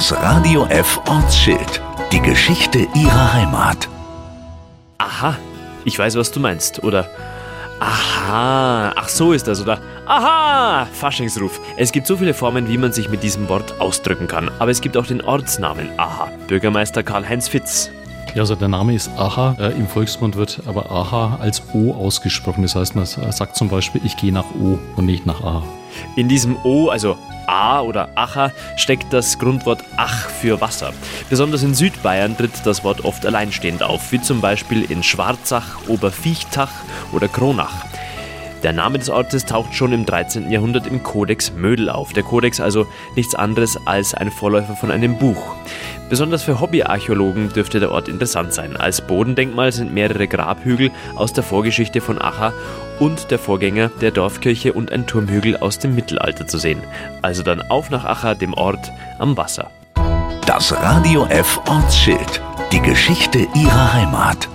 Das Radio F Ortsschild. Die Geschichte ihrer Heimat. Aha, ich weiß, was du meinst. Oder Aha, ach so ist das, oder? Aha, Faschingsruf. Es gibt so viele Formen, wie man sich mit diesem Wort ausdrücken kann. Aber es gibt auch den Ortsnamen Aha. Bürgermeister Karl-Heinz Fitz. Ja, also der Name ist Aha. Äh, Im Volksmund wird aber Aha als O ausgesprochen. Das heißt, man sagt zum Beispiel, ich gehe nach O und nicht nach Aha. In diesem O, also A oder Acha, steckt das Grundwort Ach für Wasser. Besonders in Südbayern tritt das Wort oft alleinstehend auf, wie zum Beispiel in Schwarzach, Oberviechtach oder Kronach. Der Name des Ortes taucht schon im 13. Jahrhundert im Kodex Mödel auf. Der Kodex also nichts anderes als ein Vorläufer von einem Buch. Besonders für Hobbyarchäologen dürfte der Ort interessant sein. Als Bodendenkmal sind mehrere Grabhügel aus der Vorgeschichte von Acha und der Vorgänger der Dorfkirche und ein Turmhügel aus dem Mittelalter zu sehen. Also dann auf nach Acha, dem Ort am Wasser. Das Radio F Ortsschild. Die Geschichte ihrer Heimat.